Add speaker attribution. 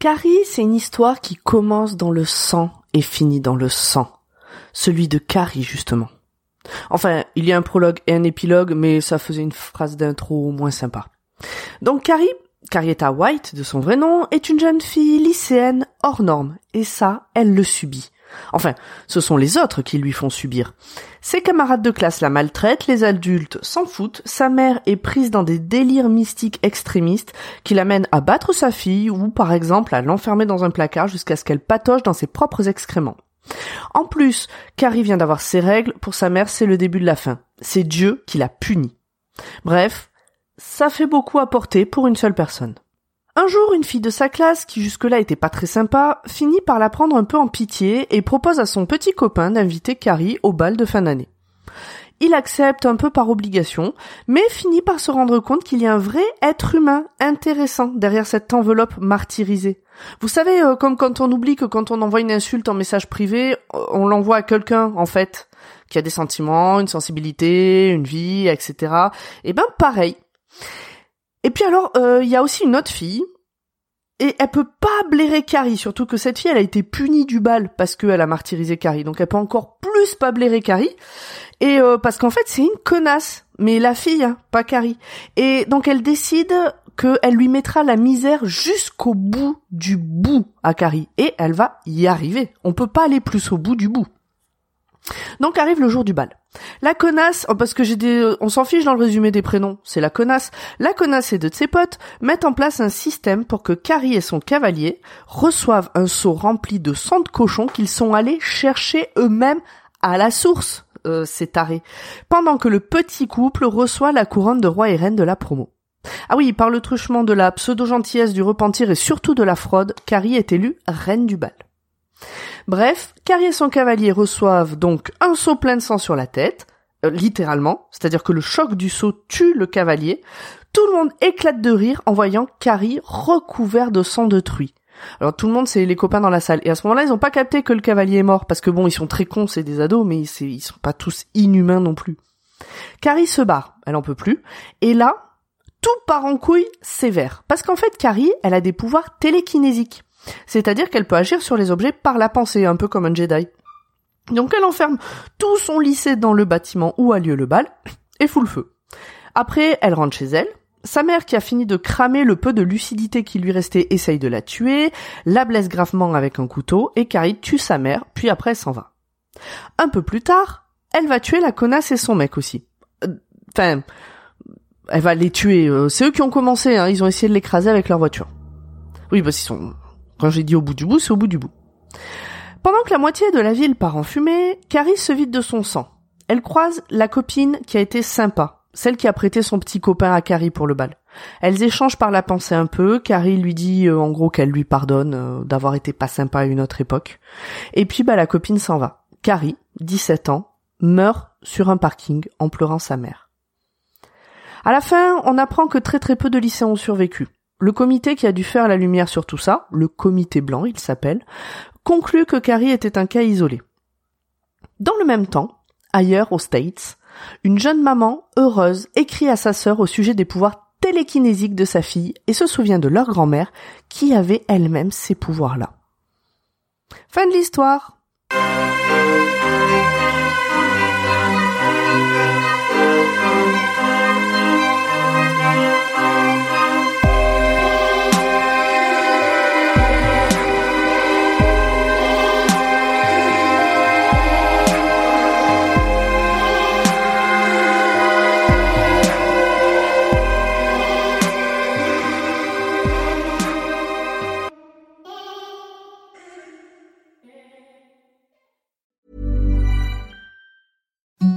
Speaker 1: Carrie, c'est une histoire qui commence dans le sang et finit dans le sang. Celui de Carrie, justement. Enfin, il y a un prologue et un épilogue, mais ça faisait une phrase d'intro moins sympa. Donc Carrie, Carrietta White, de son vrai nom, est une jeune fille lycéenne hors norme, et ça, elle le subit. Enfin, ce sont les autres qui lui font subir. Ses camarades de classe la maltraitent, les adultes s'en foutent, sa mère est prise dans des délires mystiques extrémistes qui l'amènent à battre sa fille ou par exemple à l'enfermer dans un placard jusqu'à ce qu'elle patoche dans ses propres excréments. En plus, Carrie vient d'avoir ses règles, pour sa mère c'est le début de la fin. C'est Dieu qui l'a punie. Bref, ça fait beaucoup à porter pour une seule personne. Un jour, une fille de sa classe, qui jusque-là était pas très sympa, finit par la prendre un peu en pitié et propose à son petit copain d'inviter Carrie au bal de fin d'année. Il accepte un peu par obligation, mais finit par se rendre compte qu'il y a un vrai être humain intéressant derrière cette enveloppe martyrisée. Vous savez, euh, comme quand on oublie que quand on envoie une insulte en message privé, on l'envoie à quelqu'un, en fait, qui a des sentiments, une sensibilité, une vie, etc. Et eh ben pareil. Et puis alors, euh, il y a aussi une autre fille, et elle peut pas blairer Carrie, surtout que cette fille, elle a été punie du bal parce qu'elle a martyrisé Carrie, donc elle peut encore plus pas blairer Carrie, et euh, parce qu'en fait c'est une connasse, mais la fille, hein, pas Carrie. Et donc elle décide qu'elle lui mettra la misère jusqu'au bout du bout à Carrie, et elle va y arriver. On peut pas aller plus au bout du bout. Donc arrive le jour du bal. La connasse, oh, parce que j'ai des, on s'en fiche dans le résumé des prénoms, c'est la connasse. La connasse et deux de ses potes mettent en place un système pour que Carrie et son cavalier reçoivent un seau rempli de sang de cochon qu'ils sont allés chercher eux-mêmes à la source, euh, c'est taré. Pendant que le petit couple reçoit la couronne de roi et reine de la promo. Ah oui, par le truchement de la pseudo-gentillesse, du repentir et surtout de la fraude, Carrie est élue reine du bal. Bref, Carrie et son cavalier reçoivent donc un seau plein de sang sur la tête, euh, littéralement, c'est-à-dire que le choc du seau tue le cavalier. Tout le monde éclate de rire en voyant Carrie recouvert de sang de truie. Alors tout le monde, c'est les copains dans la salle. Et à ce moment-là, ils ont pas capté que le cavalier est mort, parce que bon, ils sont très cons, c'est des ados, mais ils sont pas tous inhumains non plus. Carrie se barre, elle en peut plus. Et là, tout part en couille sévère. Parce qu'en fait, Carrie, elle a des pouvoirs télékinésiques. C'est-à-dire qu'elle peut agir sur les objets par la pensée, un peu comme un Jedi. Donc elle enferme tout son lycée dans le bâtiment où a lieu le bal et fout le feu. Après, elle rentre chez elle. Sa mère, qui a fini de cramer le peu de lucidité qui lui restait, essaye de la tuer, la blesse gravement avec un couteau, et Carrie tue sa mère, puis après s'en va. Un peu plus tard, elle va tuer la connasse et son mec aussi. Euh, enfin, elle va les tuer. Euh, c'est eux qui ont commencé, hein. ils ont essayé de l'écraser avec leur voiture. Oui, parce qu'ils sont quand j'ai dit au bout du bout, c'est au bout du bout. Pendant que la moitié de la ville part en fumée, Carrie se vide de son sang. Elle croise la copine qui a été sympa, celle qui a prêté son petit copain à Carrie pour le bal. Elles échangent par la pensée un peu, Carrie lui dit euh, en gros qu'elle lui pardonne euh, d'avoir été pas sympa à une autre époque. Et puis bah la copine s'en va. Carrie, 17 ans, meurt sur un parking en pleurant sa mère. À la fin, on apprend que très très peu de lycéens ont survécu. Le comité qui a dû faire la lumière sur tout ça, le comité blanc il s'appelle, conclut que Carrie était un cas isolé. Dans le même temps, ailleurs aux States, une jeune maman heureuse écrit à sa sœur au sujet des pouvoirs télékinésiques de sa fille et se souvient de leur grand-mère qui avait elle-même ces pouvoirs-là. Fin de l'histoire.